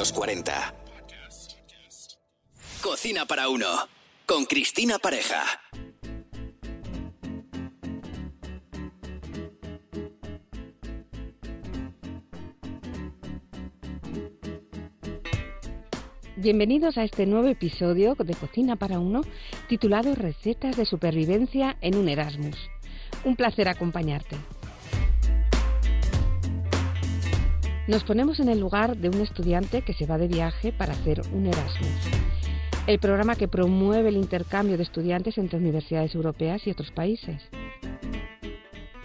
los 40. Cocina para uno. Con Cristina Pareja. Bienvenidos a este nuevo episodio de Cocina para Uno titulado Recetas de Supervivencia en un Erasmus. Un placer acompañarte. Nos ponemos en el lugar de un estudiante que se va de viaje para hacer un Erasmus, el programa que promueve el intercambio de estudiantes entre universidades europeas y otros países.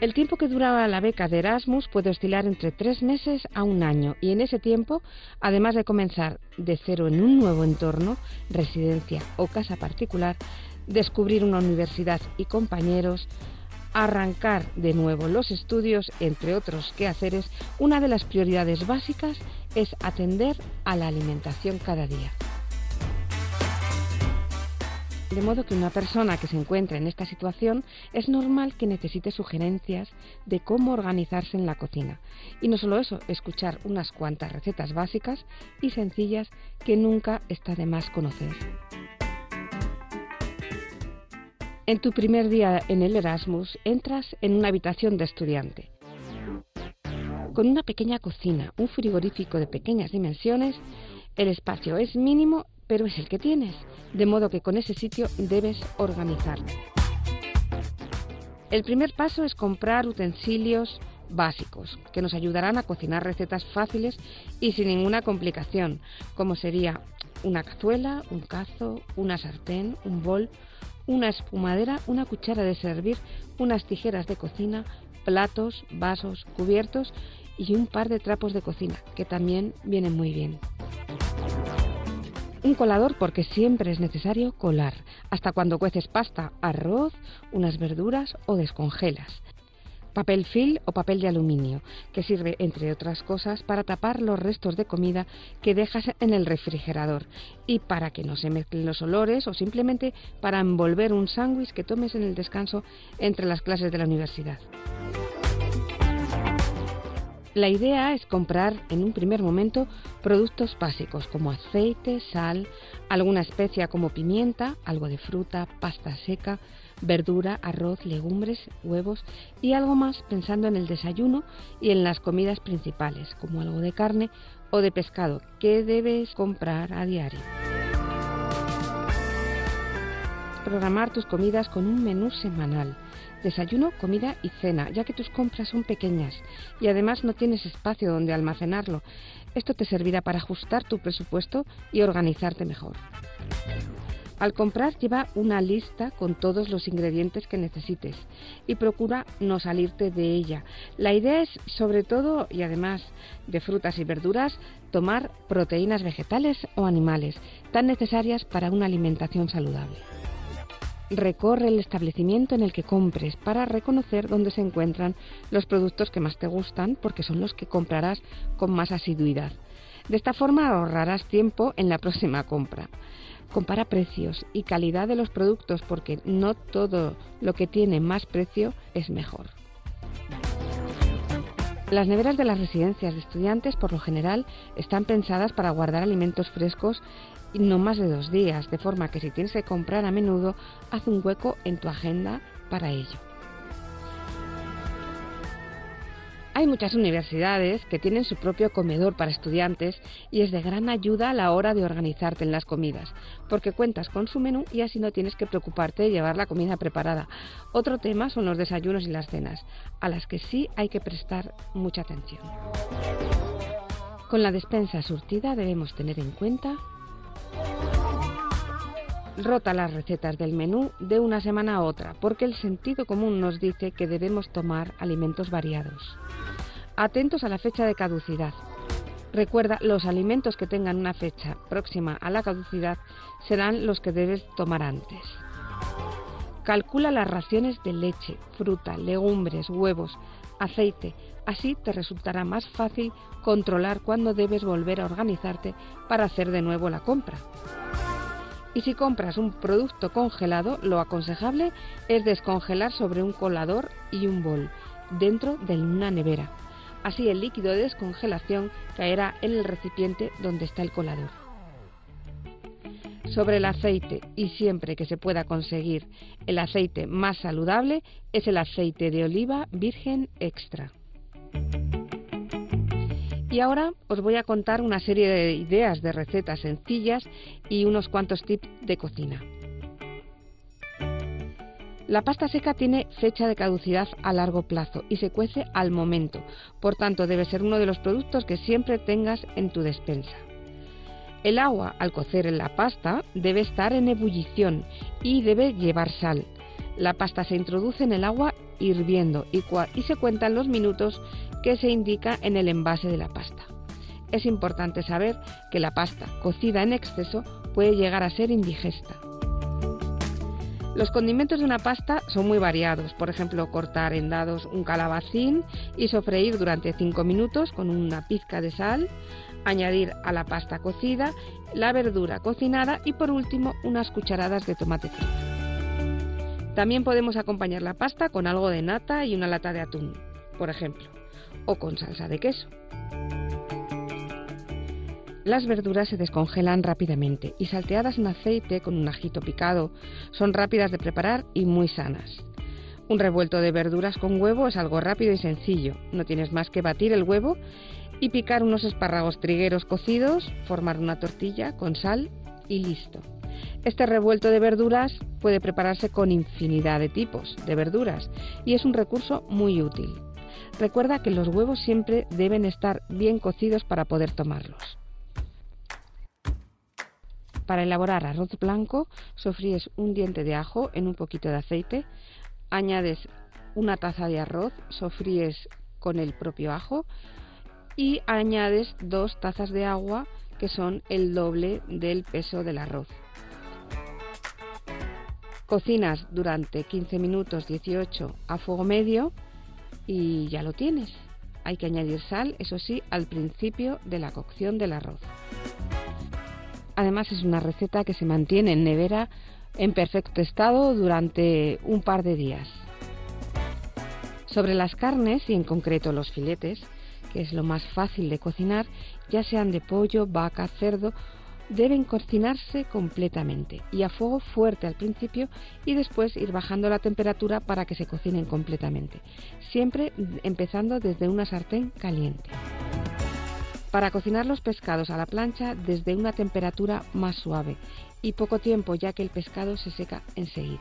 El tiempo que duraba la beca de Erasmus puede oscilar entre tres meses a un año y en ese tiempo, además de comenzar de cero en un nuevo entorno, residencia o casa particular, descubrir una universidad y compañeros, arrancar de nuevo los estudios, entre otros quehaceres, una de las prioridades básicas es atender a la alimentación cada día. De modo que una persona que se encuentra en esta situación es normal que necesite sugerencias de cómo organizarse en la cocina. Y no solo eso, escuchar unas cuantas recetas básicas y sencillas que nunca está de más conocer. En tu primer día en el Erasmus entras en una habitación de estudiante. Con una pequeña cocina, un frigorífico de pequeñas dimensiones, el espacio es mínimo pero es el que tienes, de modo que con ese sitio debes organizarte. El primer paso es comprar utensilios básicos que nos ayudarán a cocinar recetas fáciles y sin ninguna complicación, como sería una cazuela, un cazo, una sartén, un bol, una espumadera, una cuchara de servir, unas tijeras de cocina, platos, vasos, cubiertos y un par de trapos de cocina, que también vienen muy bien. Un colador porque siempre es necesario colar, hasta cuando cueces pasta, arroz, unas verduras o descongelas. Papel film o papel de aluminio, que sirve, entre otras cosas, para tapar los restos de comida que dejas en el refrigerador y para que no se mezclen los olores o simplemente para envolver un sándwich que tomes en el descanso entre las clases de la universidad. La idea es comprar en un primer momento productos básicos como aceite, sal, alguna especia como pimienta, algo de fruta, pasta seca, verdura, arroz, legumbres, huevos y algo más pensando en el desayuno y en las comidas principales como algo de carne o de pescado que debes comprar a diario. Programar tus comidas con un menú semanal desayuno, comida y cena, ya que tus compras son pequeñas y además no tienes espacio donde almacenarlo. Esto te servirá para ajustar tu presupuesto y organizarte mejor. Al comprar lleva una lista con todos los ingredientes que necesites y procura no salirte de ella. La idea es, sobre todo y además de frutas y verduras, tomar proteínas vegetales o animales, tan necesarias para una alimentación saludable. Recorre el establecimiento en el que compres para reconocer dónde se encuentran los productos que más te gustan porque son los que comprarás con más asiduidad. De esta forma ahorrarás tiempo en la próxima compra. Compara precios y calidad de los productos porque no todo lo que tiene más precio es mejor. Las neveras de las residencias de estudiantes por lo general están pensadas para guardar alimentos frescos y no más de dos días, de forma que si tienes que comprar a menudo, haz un hueco en tu agenda para ello. Hay muchas universidades que tienen su propio comedor para estudiantes y es de gran ayuda a la hora de organizarte en las comidas, porque cuentas con su menú y así no tienes que preocuparte de llevar la comida preparada. Otro tema son los desayunos y las cenas, a las que sí hay que prestar mucha atención. Con la despensa surtida debemos tener en cuenta Rota las recetas del menú de una semana a otra, porque el sentido común nos dice que debemos tomar alimentos variados. Atentos a la fecha de caducidad. Recuerda, los alimentos que tengan una fecha próxima a la caducidad serán los que debes tomar antes. Calcula las raciones de leche, fruta, legumbres, huevos, aceite. Así te resultará más fácil controlar cuándo debes volver a organizarte para hacer de nuevo la compra. Y si compras un producto congelado, lo aconsejable es descongelar sobre un colador y un bol, dentro de una nevera. Así el líquido de descongelación caerá en el recipiente donde está el colador. Sobre el aceite, y siempre que se pueda conseguir el aceite más saludable, es el aceite de oliva virgen extra. Y ahora os voy a contar una serie de ideas de recetas sencillas y unos cuantos tips de cocina. La pasta seca tiene fecha de caducidad a largo plazo y se cuece al momento, por tanto debe ser uno de los productos que siempre tengas en tu despensa. El agua al cocer en la pasta debe estar en ebullición y debe llevar sal. La pasta se introduce en el agua hirviendo y, y se cuentan los minutos que se indica en el envase de la pasta. Es importante saber que la pasta cocida en exceso puede llegar a ser indigesta. Los condimentos de una pasta son muy variados, por ejemplo, cortar en dados un calabacín y sofreír durante 5 minutos con una pizca de sal, añadir a la pasta cocida la verdura cocinada y por último unas cucharadas de tomate frito. También podemos acompañar la pasta con algo de nata y una lata de atún, por ejemplo, o con salsa de queso. Las verduras se descongelan rápidamente y salteadas en aceite con un ajito picado son rápidas de preparar y muy sanas. Un revuelto de verduras con huevo es algo rápido y sencillo. No tienes más que batir el huevo y picar unos espárragos trigueros cocidos, formar una tortilla con sal y listo. Este revuelto de verduras puede prepararse con infinidad de tipos de verduras y es un recurso muy útil. Recuerda que los huevos siempre deben estar bien cocidos para poder tomarlos. Para elaborar arroz blanco, sofríes un diente de ajo en un poquito de aceite, añades una taza de arroz, sofríes con el propio ajo y añades dos tazas de agua que son el doble del peso del arroz. Cocinas durante 15 minutos 18 a fuego medio y ya lo tienes. Hay que añadir sal, eso sí, al principio de la cocción del arroz. Además es una receta que se mantiene en nevera en perfecto estado durante un par de días. Sobre las carnes y en concreto los filetes, que es lo más fácil de cocinar, ya sean de pollo, vaca, cerdo, deben cocinarse completamente y a fuego fuerte al principio y después ir bajando la temperatura para que se cocinen completamente, siempre empezando desde una sartén caliente para cocinar los pescados a la plancha desde una temperatura más suave y poco tiempo ya que el pescado se seca enseguida.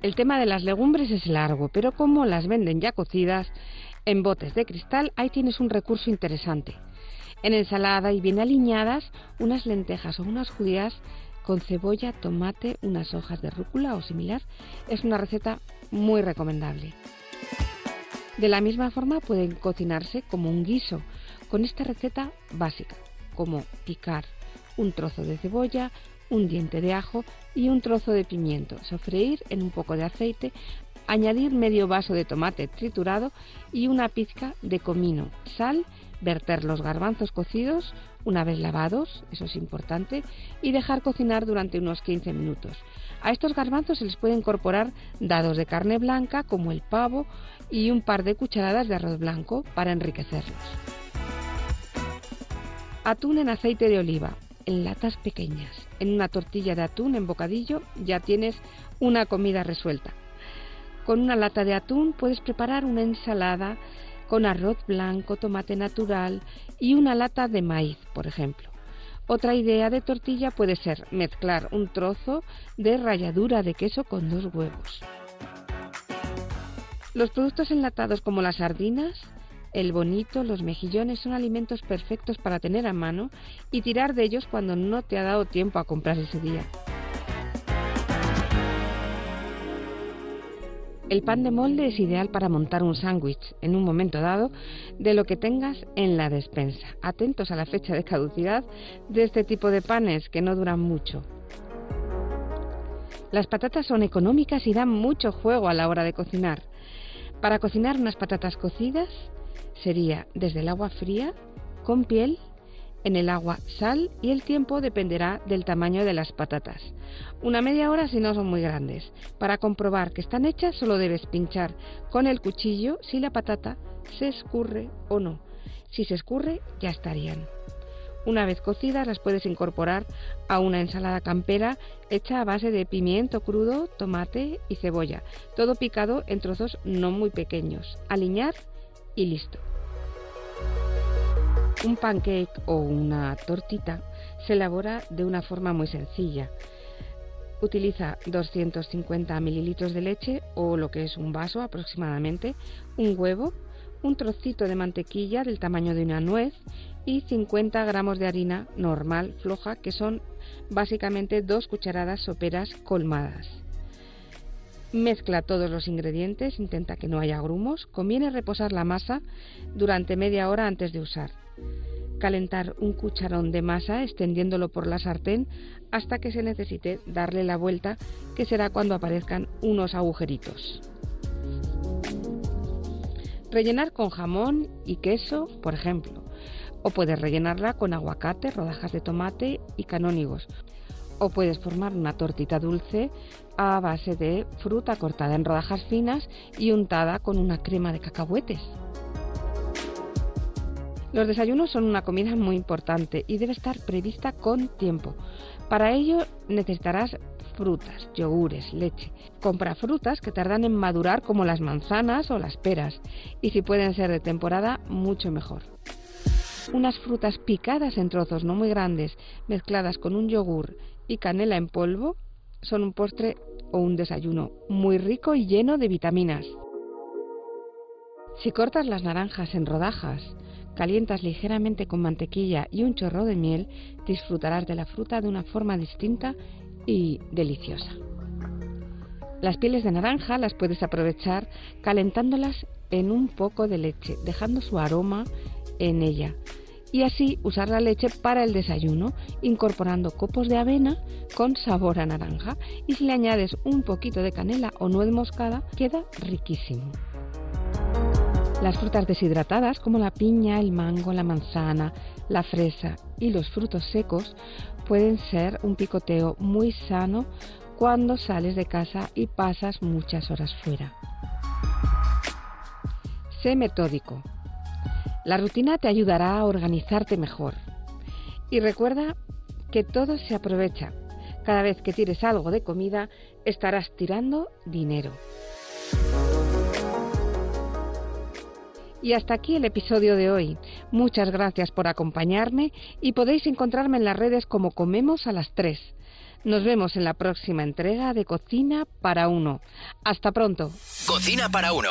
El tema de las legumbres es largo, pero como las venden ya cocidas en botes de cristal, ahí tienes un recurso interesante. En ensalada y bien aliñadas, unas lentejas o unas judías con cebolla, tomate, unas hojas de rúcula o similar, es una receta muy recomendable. De la misma forma pueden cocinarse como un guiso, con esta receta básica, como picar un trozo de cebolla, un diente de ajo y un trozo de pimiento, sofreír en un poco de aceite, añadir medio vaso de tomate triturado y una pizca de comino, sal, verter los garbanzos cocidos una vez lavados, eso es importante, y dejar cocinar durante unos 15 minutos. A estos garbanzos se les puede incorporar dados de carne blanca como el pavo y un par de cucharadas de arroz blanco para enriquecerlos. Atún en aceite de oliva, en latas pequeñas. En una tortilla de atún en bocadillo ya tienes una comida resuelta. Con una lata de atún puedes preparar una ensalada con arroz blanco, tomate natural y una lata de maíz, por ejemplo. Otra idea de tortilla puede ser mezclar un trozo de ralladura de queso con dos huevos. Los productos enlatados como las sardinas, el bonito, los mejillones son alimentos perfectos para tener a mano y tirar de ellos cuando no te ha dado tiempo a comprar ese día. El pan de molde es ideal para montar un sándwich en un momento dado de lo que tengas en la despensa. Atentos a la fecha de caducidad de este tipo de panes que no duran mucho. Las patatas son económicas y dan mucho juego a la hora de cocinar. Para cocinar unas patatas cocidas sería desde el agua fría, con piel, En el agua sal y el tiempo dependerá del tamaño de las patatas. Una media hora si no son muy grandes. Para comprobar que están hechas solo debes pinchar con el cuchillo si la patata se escurre o no. Si se escurre ya estarían. Una vez cocidas las puedes incorporar a una ensalada campera hecha a base de pimiento crudo, tomate y cebolla, todo picado en trozos no muy pequeños. Aliñar y listo. Un pancake o una tortita se elabora de una forma muy sencilla. Utiliza 250 mililitros de leche o lo que es un vaso aproximadamente, un huevo, un trocito de mantequilla del tamaño de una nuez y 50 gramos de harina normal floja que son básicamente dos cucharadas soperas colmadas. Mezcla todos los ingredientes, intenta que no haya grumos. Conviene reposar la masa durante media hora antes de usar. Calentar un cucharón de masa extendiéndolo por la sartén hasta que se necesite darle la vuelta, que será cuando aparezcan unos agujeritos. Rellenar con jamón y queso, por ejemplo. O puedes rellenarla con aguacate, rodajas de tomate y canónigos. O puedes formar una tortita dulce a base de fruta cortada en rodajas finas y untada con una crema de cacahuetes. Los desayunos son una comida muy importante y debe estar prevista con tiempo. Para ello necesitarás frutas, yogures, leche. Compra frutas que tardan en madurar como las manzanas o las peras y si pueden ser de temporada mucho mejor. Unas frutas picadas en trozos no muy grandes mezcladas con un yogur y canela en polvo son un postre o un desayuno muy rico y lleno de vitaminas. Si cortas las naranjas en rodajas calientas ligeramente con mantequilla y un chorro de miel, disfrutarás de la fruta de una forma distinta y deliciosa. Las pieles de naranja las puedes aprovechar calentándolas en un poco de leche, dejando su aroma en ella. Y así usar la leche para el desayuno, incorporando copos de avena con sabor a naranja. Y si le añades un poquito de canela o nuez moscada, queda riquísimo. Las frutas deshidratadas como la piña, el mango, la manzana, la fresa y los frutos secos pueden ser un picoteo muy sano cuando sales de casa y pasas muchas horas fuera. Sé metódico. La rutina te ayudará a organizarte mejor. Y recuerda que todo se aprovecha. Cada vez que tires algo de comida, estarás tirando dinero. Y hasta aquí el episodio de hoy. Muchas gracias por acompañarme y podéis encontrarme en las redes como Comemos a las 3. Nos vemos en la próxima entrega de Cocina para Uno. Hasta pronto. Cocina para Uno.